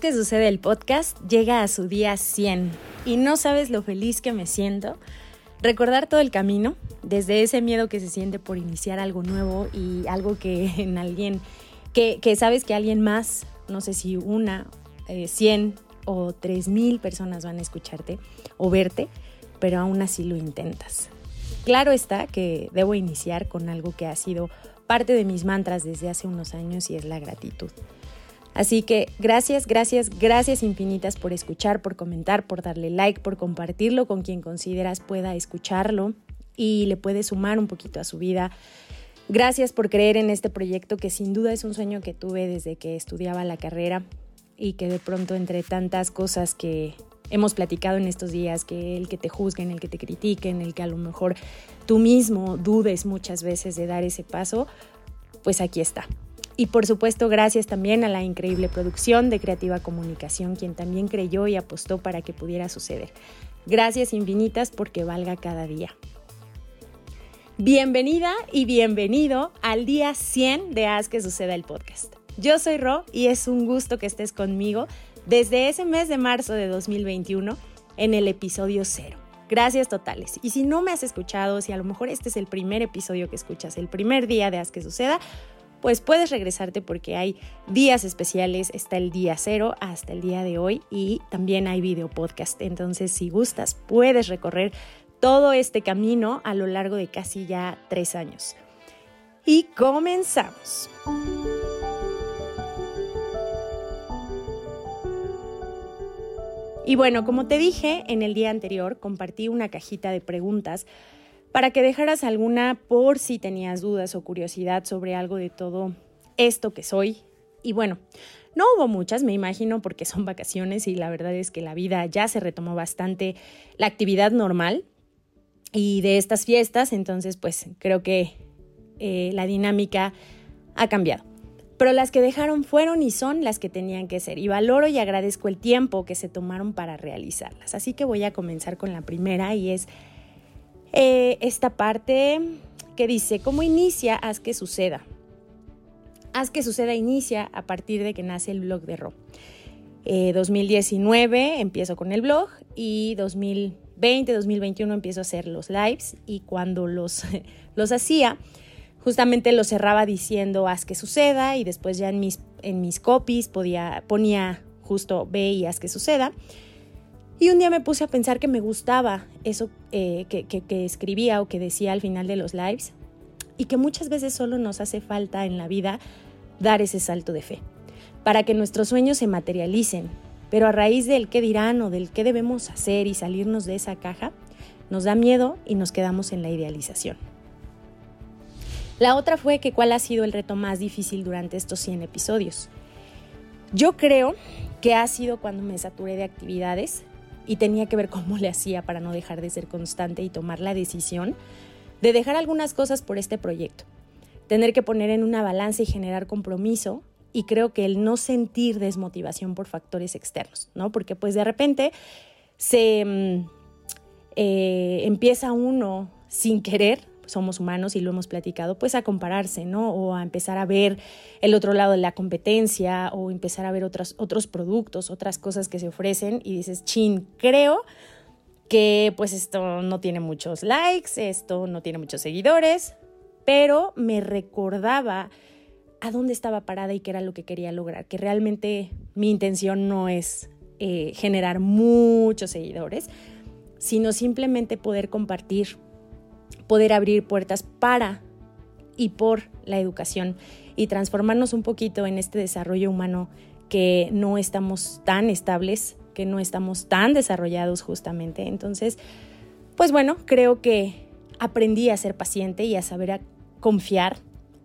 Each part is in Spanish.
Que suceda el podcast llega a su día 100 y no sabes lo feliz que me siento. Recordar todo el camino, desde ese miedo que se siente por iniciar algo nuevo y algo que en alguien, que, sabes que alguien más, no sé si una, eh, 100 o 3 mil personas van a escucharte o verte, pero aún así lo intentas. Claro está que debo iniciar con algo que ha sido parte de mis mantras desde hace unos años y es la gratitud. Así que gracias, gracias, gracias infinitas por escuchar, por comentar, por darle like, por compartirlo con quien consideras pueda escucharlo y le puede sumar un poquito a su vida. Gracias por creer en este proyecto que sin duda es un sueño que tuve desde que estudiaba la carrera y que de pronto entre tantas cosas que hemos platicado en estos días, que el que te juzguen, el que te critiquen, el que a lo mejor tú mismo dudes muchas veces de dar ese paso, pues aquí está. Y por supuesto, gracias también a la increíble producción de Creativa Comunicación, quien también creyó y apostó para que pudiera suceder. Gracias infinitas porque valga cada día. Bienvenida y bienvenido al día 100 de Haz que suceda el podcast. Yo soy Ro y es un gusto que estés conmigo desde ese mes de marzo de 2021 en el episodio 0. Gracias totales. Y si no me has escuchado, si a lo mejor este es el primer episodio que escuchas, el primer día de Haz que suceda, pues puedes regresarte porque hay días especiales, está el día cero hasta el día de hoy y también hay video podcast. Entonces, si gustas, puedes recorrer todo este camino a lo largo de casi ya tres años. Y comenzamos. Y bueno, como te dije en el día anterior, compartí una cajita de preguntas para que dejaras alguna por si tenías dudas o curiosidad sobre algo de todo esto que soy. Y bueno, no hubo muchas, me imagino, porque son vacaciones y la verdad es que la vida ya se retomó bastante la actividad normal y de estas fiestas, entonces pues creo que eh, la dinámica ha cambiado. Pero las que dejaron fueron y son las que tenían que ser. Y valoro y agradezco el tiempo que se tomaron para realizarlas. Así que voy a comenzar con la primera y es eh, esta parte que dice, ¿cómo inicia? Haz que suceda. Haz que suceda inicia a partir de que nace el blog de Ro. 2019 eh, empiezo con el blog y 2020, 2021 empiezo a hacer los lives y cuando los, los hacía, justamente los cerraba diciendo haz que suceda y después ya en mis, en mis copies podía, ponía justo ve y haz que suceda. Y un día me puse a pensar que me gustaba eso eh, que, escribía o que decía al final de los lives y que muchas veces solo nos hace falta en la vida dar ese salto de fe para que nuestros sueños se materialicen. Pero a raíz del qué dirán o del qué debemos hacer y salirnos de esa caja, nos da miedo y nos quedamos en la idealización. La otra fue que cuál ha sido el reto más difícil durante estos 100 episodios. Yo creo que ha sido cuando me saturé de actividades y tenía que ver cómo le hacía para no dejar de ser constante y tomar la decisión de dejar algunas cosas por este proyecto. Tener que poner en una balanza y generar compromiso y creo que el no sentir desmotivación por factores externos, ¿no? Porque pues de repente se mm, eh, empieza uno sin querer somos humanos y lo hemos platicado, pues a compararse, ¿no? O a empezar a ver el otro lado de la competencia o empezar a ver otros, otros productos, otras cosas que se ofrecen y dices, chin, creo que pues esto no tiene muchos likes, esto no tiene muchos seguidores, pero me recordaba a dónde estaba parada y qué era lo que quería lograr, que realmente mi intención no es eh, generar muchos seguidores, sino simplemente poder compartir poder abrir puertas para y por la educación y transformarnos un poquito en este desarrollo humano que no estamos tan estables, que no estamos tan desarrollados justamente. Entonces, pues bueno, creo que aprendí a ser paciente y a saber a confiar,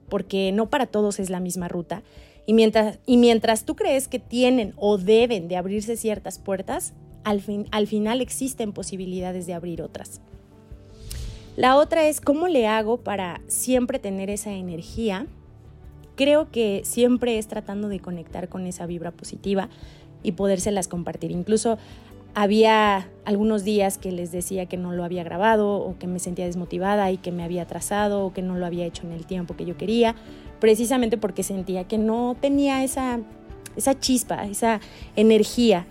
porque no para todos es la misma ruta. Y mientras, y mientras tú crees que tienen o deben de abrirse ciertas puertas, al, fin, al final existen posibilidades de abrir otras. La otra es cómo le hago para siempre tener esa energía. Creo que siempre es tratando de conectar con esa vibra positiva y podérselas compartir. Incluso había algunos días que les decía que no lo había grabado o que me sentía desmotivada y que me había atrasado o que no lo había hecho en el tiempo que yo quería, precisamente porque sentía que no tenía esa esa chispa, esa energía.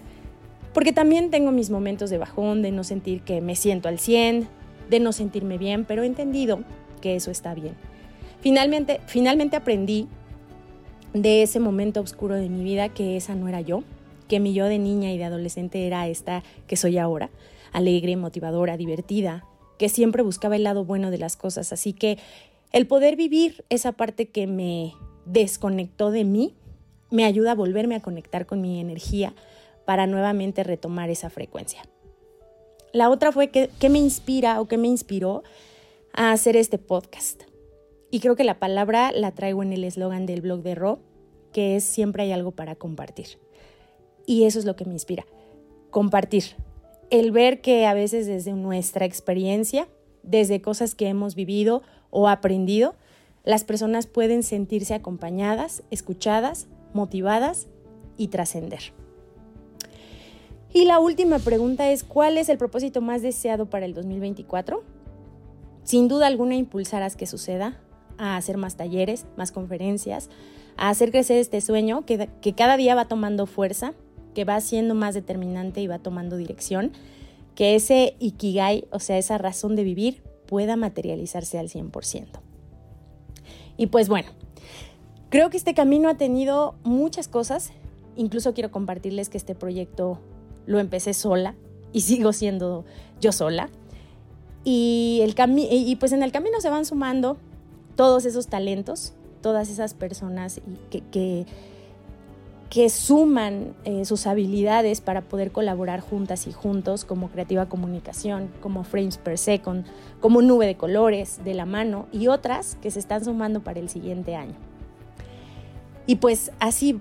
Porque también tengo mis momentos de bajón, de no sentir que me siento al 100, de no sentirme bien, pero he entendido que eso está bien. Finalmente, finalmente aprendí de ese momento oscuro de mi vida que esa no era yo, que mi yo de niña y de adolescente era esta que soy ahora, alegre, motivadora, divertida, que siempre buscaba el lado bueno de las cosas. Así que el poder vivir esa parte que me desconectó de mí me ayuda a volverme a conectar con mi energía para nuevamente retomar esa frecuencia. La otra fue que, me inspira o que me inspiró a hacer este podcast. Y creo que la palabra la traigo en el eslogan del blog de Ro, que es siempre hay algo para compartir. Y eso es lo que me inspira, compartir. El ver que a veces desde nuestra experiencia, desde cosas que hemos vivido o aprendido, las personas pueden sentirse acompañadas, escuchadas, motivadas y trascender. Y la última pregunta es, ¿cuál es el propósito más deseado para el 2024? Sin duda alguna, impulsar a que suceda, a hacer más talleres, más conferencias, a hacer crecer este sueño que, que cada día va tomando fuerza, que va siendo más determinante y va tomando dirección, que ese ikigai, o sea, esa razón de vivir, pueda materializarse al 100%. Y pues bueno, creo que este camino ha tenido muchas cosas, incluso quiero compartirles que este proyecto lo empecé sola y sigo siendo yo sola. Y, el y pues en el camino se van sumando todos esos talentos, todas esas personas que, que, suman eh, sus habilidades para poder colaborar juntas y juntos como Creativa Comunicación, como Frames Per Second, como Nube de Colores de la mano y otras que se están sumando para el siguiente año. Y pues así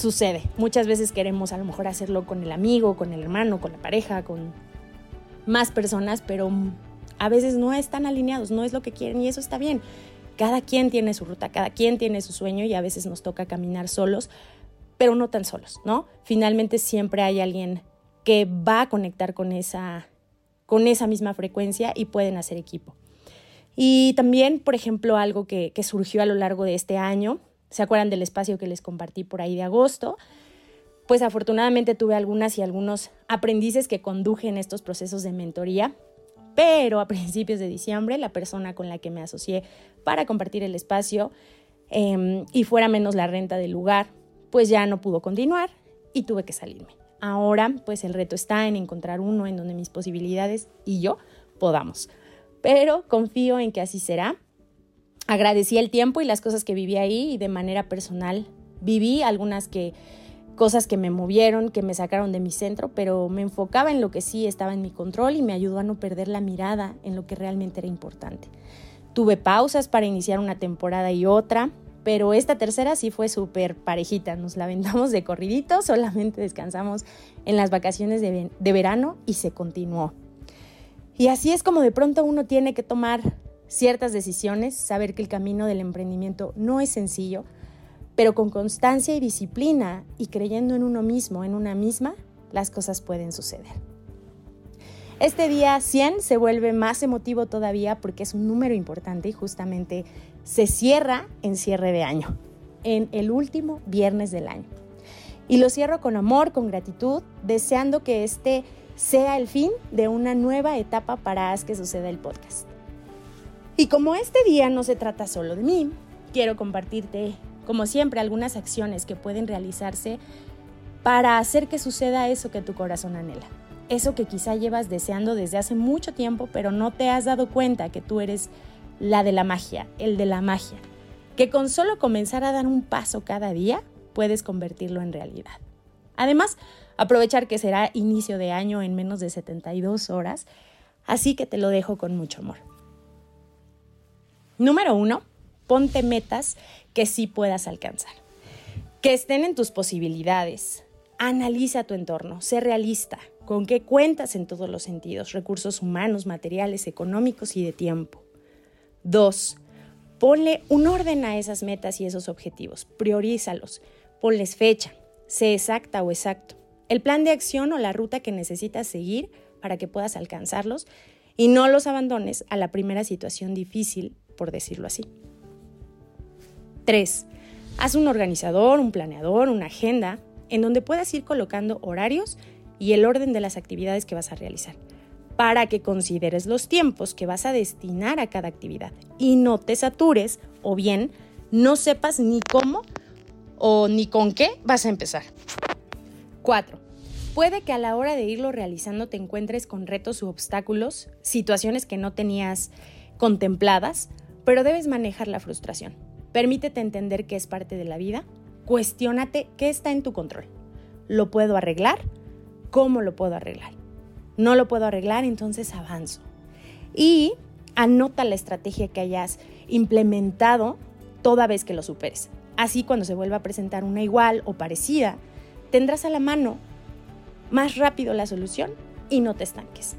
sucede. Muchas veces queremos a lo mejor hacerlo con el amigo, con el hermano, con la pareja, con más personas, pero a veces no están alineados, no es lo que quieren y eso está bien. Cada quien tiene su ruta, cada quien tiene su sueño y a veces nos toca caminar solos, pero no tan solos, ¿no? Finalmente siempre hay alguien que va a conectar con esa, con esa misma frecuencia y pueden hacer equipo. Y también, por ejemplo, algo que, que surgió a lo largo de este año ¿Se acuerdan del espacio que les compartí por ahí de agosto? Pues afortunadamente tuve algunas y algunos aprendices que conduje en estos procesos de mentoría, pero a principios de diciembre la persona con la que me asocié para compartir el espacio em, y fuera menos la renta del lugar, pues ya no pudo continuar y tuve que salirme. Ahora pues el reto está en encontrar uno en donde mis posibilidades y yo podamos. Pero confío en que así será agradecí el tiempo y las cosas que viví ahí y de manera personal viví algunas que cosas que me movieron, que me sacaron de mi centro, pero me enfocaba en lo que sí estaba en mi control y me ayudó a no perder la mirada en lo que realmente era importante. Tuve pausas para iniciar una temporada y otra, pero esta tercera sí fue súper parejita, nos la vendamos de corridito, solamente descansamos en las vacaciones de, de verano y se continuó. Y así es como de pronto uno tiene que tomar ciertas decisiones, saber que el camino del emprendimiento no es sencillo, pero con constancia y disciplina y creyendo en uno mismo, en una misma, las cosas pueden suceder. Este día 100 se vuelve más emotivo todavía porque es un número importante y justamente se cierra en cierre de año, en el último viernes del año. Y lo cierro con amor, con gratitud, deseando que este sea el fin de una nueva etapa para Haz que suceda el podcast. Y como este día no se trata solo de mí, quiero compartirte, como siempre, algunas acciones que pueden realizarse para hacer que suceda eso que tu corazón anhela. Eso que quizá llevas deseando desde hace mucho tiempo, pero no te has dado cuenta que tú eres la de la magia, el de la magia. Que con solo comenzar a dar un paso cada día, puedes convertirlo en realidad. Además, aprovechar que será inicio de año en menos de 72 horas, así que te lo dejo con mucho amor. Número uno, ponte metas que sí puedas alcanzar, que estén en tus posibilidades. Analiza tu entorno, sé realista, con qué cuentas en todos los sentidos, recursos humanos, materiales, económicos y de tiempo. Dos, ponle un orden a esas metas y esos objetivos, priorízalos, ponles fecha, sé exacta o exacto, el plan de acción o la ruta que necesitas seguir para que puedas alcanzarlos y no los abandones a la primera situación difícil por decirlo así. 3. Haz un organizador, un planeador, una agenda, en donde puedas ir colocando horarios y el orden de las actividades que vas a realizar, para que consideres los tiempos que vas a destinar a cada actividad y no te satures o bien no sepas ni cómo o ni con qué vas a empezar. 4. Puede que a la hora de irlo realizando te encuentres con retos u obstáculos, situaciones que no tenías contempladas, pero debes manejar la frustración. Permítete entender que es parte de la vida. Cuestiónate qué está en tu control. ¿Lo puedo arreglar? ¿Cómo lo puedo arreglar? No lo puedo arreglar, entonces avanzo. Y anota la estrategia que hayas implementado toda vez que lo superes. Así cuando se vuelva a presentar una igual o parecida, tendrás a la mano más rápido la solución y no te estanques.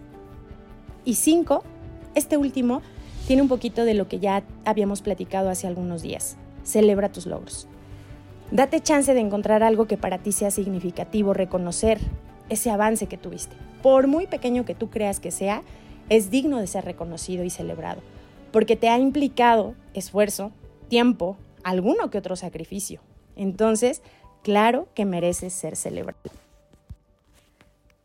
Y cinco, este último tiene un poquito de lo que ya habíamos platicado hace algunos días. Celebra tus logros. Date chance de encontrar algo que para ti sea significativo, reconocer ese avance que tuviste. Por muy pequeño que tú creas que sea, es digno de ser reconocido y celebrado, porque te ha implicado esfuerzo, tiempo, alguno que otro sacrificio. Entonces, claro que mereces ser celebrado.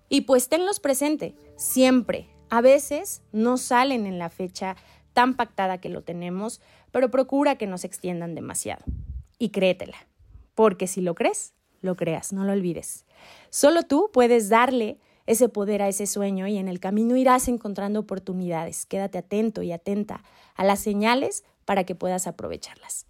Y pues tenlos presente, siempre. A veces no salen en la fecha tan pactada que lo tenemos, pero procura que no se extiendan demasiado. Y créetela, porque si lo crees, lo creas, no lo olvides. Solo tú puedes darle ese poder a ese sueño y en el camino irás encontrando oportunidades. Quédate atento y atenta a las señales para que puedas aprovecharlas.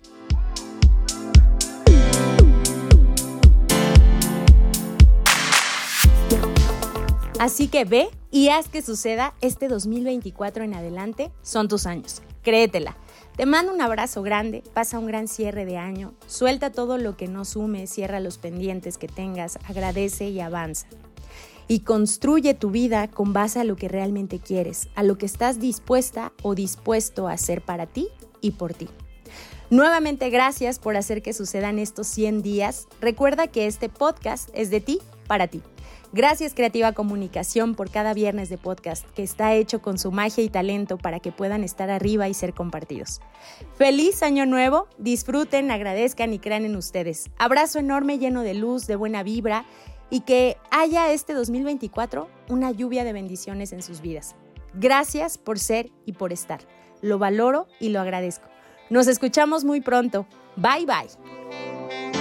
Así que ve y haz que suceda este 2024 en adelante. Son tus años. Créetela. Te mando un abrazo grande, pasa un gran cierre de año, suelta todo lo que no sume, cierra los pendientes que tengas, agradece y avanza. Y construye tu vida con base a lo que realmente quieres, a lo que estás dispuesta o dispuesto a hacer para ti y por ti. Nuevamente gracias por hacer que sucedan estos 100 días. Recuerda que este podcast es de ti para ti. Gracias Creativa Comunicación por cada viernes de podcast que está hecho con su magia y talento para que puedan estar arriba y ser compartidos. Feliz año nuevo, disfruten, agradezcan y crean en ustedes. Abrazo enorme lleno de luz, de buena vibra y que haya este 2024 una lluvia de bendiciones en sus vidas. Gracias por ser y por estar. Lo valoro y lo agradezco. Nos escuchamos muy pronto. Bye bye.